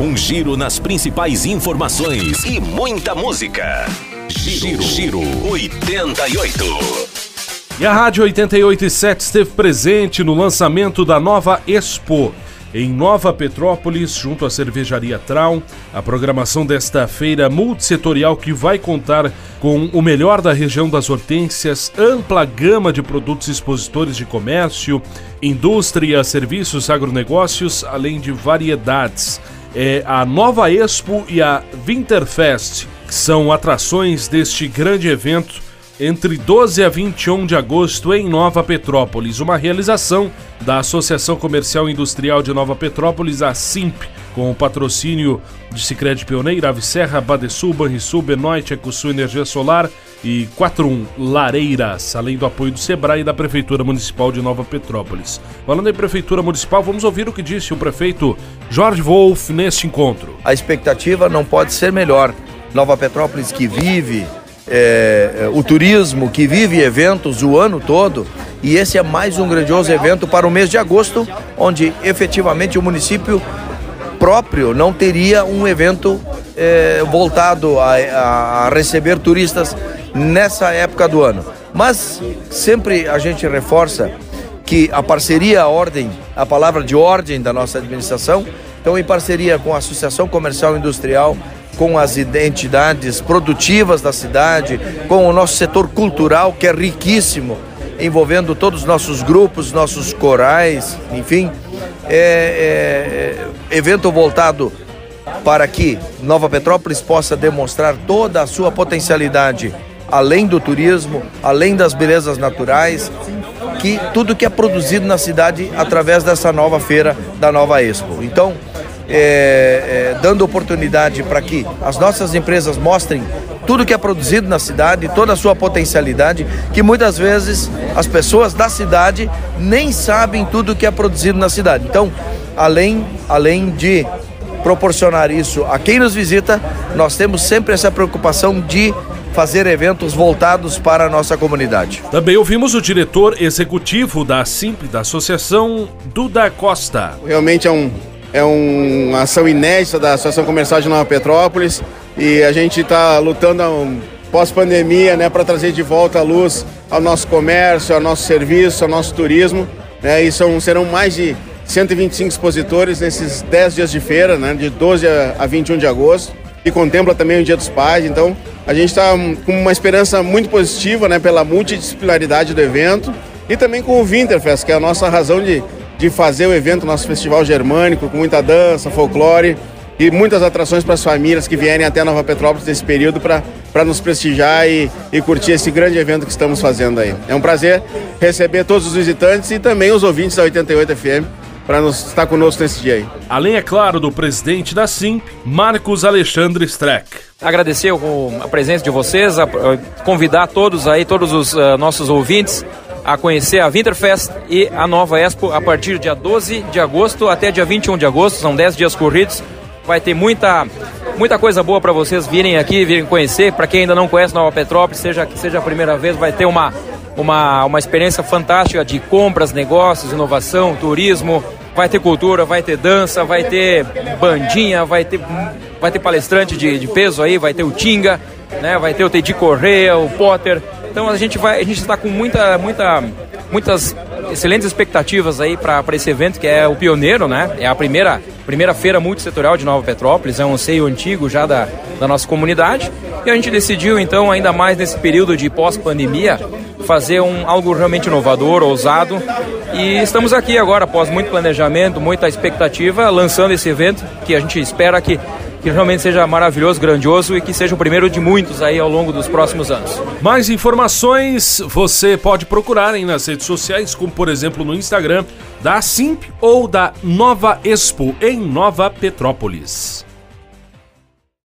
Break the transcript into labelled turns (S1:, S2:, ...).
S1: Um giro nas principais informações e muita música. Giro, giro 88.
S2: E a Rádio 88.7 esteve presente no lançamento da nova Expo em Nova Petrópolis, junto à cervejaria Traum. A programação desta feira multissetorial que vai contar com o melhor da região das hortênsias, ampla gama de produtos expositores de comércio, indústria, serviços, agronegócios, além de variedades. É a Nova Expo e a Winterfest, que são atrações deste grande evento entre 12 a 21 de agosto em Nova Petrópolis, uma realização da Associação Comercial e Industrial de Nova Petrópolis, a SIMP, com o patrocínio de Sicredi Pioneira, Ave Serra, Badesul, Banrisul, Benoit, Ecosul Energia Solar e 41 Lareiras, além do apoio do Sebrae e da Prefeitura Municipal de Nova Petrópolis. Falando em Prefeitura Municipal, vamos ouvir o que disse o prefeito Jorge Wolff neste encontro.
S3: A expectativa não pode ser melhor. Nova Petrópolis que vive é, o turismo, que vive eventos o ano todo, e esse é mais um grandioso evento para o mês de agosto, onde efetivamente o município próprio não teria um evento é, voltado a, a, receber turistas nessa época do ano. Mas sempre a gente reforça que a parceria, a ordem, a palavra de ordem da nossa administração, então em parceria com a Associação Comercial Industrial, com as identidades produtivas da cidade, com o nosso setor cultural, que é riquíssimo, envolvendo todos os nossos grupos, nossos corais, enfim. É, é, evento voltado para que Nova Petrópolis possa demonstrar toda a sua potencialidade, além do turismo, além das belezas naturais, que tudo que é produzido na cidade através dessa nova feira da Nova Expo. Então, é, é, dando oportunidade para que as nossas empresas mostrem tudo que é produzido na cidade, toda a sua potencialidade, que muitas vezes as pessoas da cidade nem sabem tudo que é produzido na cidade. Então, além, além de proporcionar isso a quem nos visita, nós temos sempre essa preocupação de fazer eventos voltados para a nossa comunidade.
S2: Também ouvimos o diretor executivo da Simp, da Associação, Duda Costa.
S4: Realmente é um é um, uma ação inédita da Associação Comercial de Nova Petrópolis e a gente está lutando pós-pandemia né, para trazer de volta a luz ao nosso comércio, ao nosso serviço, ao nosso turismo. Né, e são, serão mais de 125 expositores nesses 10 dias de feira, né, de 12 a 21 de agosto, e contempla também o Dia dos Pais. Então, a gente está com uma esperança muito positiva né, pela multidisciplinaridade do evento e também com o Winterfest, que é a nossa razão de de fazer o evento, nosso festival germânico, com muita dança, folclore e muitas atrações para as famílias que vierem até Nova Petrópolis nesse período para nos prestigiar e, e curtir esse grande evento que estamos fazendo aí. É um prazer receber todos os visitantes e também os ouvintes da 88 FM para estar conosco nesse dia aí.
S2: Além, é claro, do presidente da SIMP, Marcos Alexandre Streck.
S5: Agradecer a presença de vocês, a convidar todos aí, todos os uh, nossos ouvintes a conhecer a Winterfest e a Nova Expo a partir do dia 12 de agosto até dia 21 de agosto, são 10 dias corridos. Vai ter muita, muita coisa boa para vocês virem aqui, virem conhecer. Para quem ainda não conhece Nova Petrópolis, seja que seja a primeira vez, vai ter uma, uma, uma experiência fantástica de compras, negócios, inovação, turismo. Vai ter cultura, vai ter dança, vai ter bandinha, vai ter, vai ter palestrante de, de peso aí, vai ter o Tinga, né? vai ter o Teddy Correia, o Potter. Então a gente vai, a gente está com muita, muita, muitas excelentes expectativas aí para esse evento que é o pioneiro, né? É a primeira, primeira feira multissetorial de Nova Petrópolis, é um anseio antigo já da, da nossa comunidade. E a gente decidiu então, ainda mais nesse período de pós-pandemia, fazer um, algo realmente inovador, ousado. E estamos aqui agora, após muito planejamento, muita expectativa, lançando esse evento que a gente espera que que realmente seja maravilhoso, grandioso e que seja o primeiro de muitos aí ao longo dos próximos anos.
S2: Mais informações você pode procurar aí nas redes sociais, como por exemplo no Instagram da Simp ou da Nova Expo em Nova Petrópolis.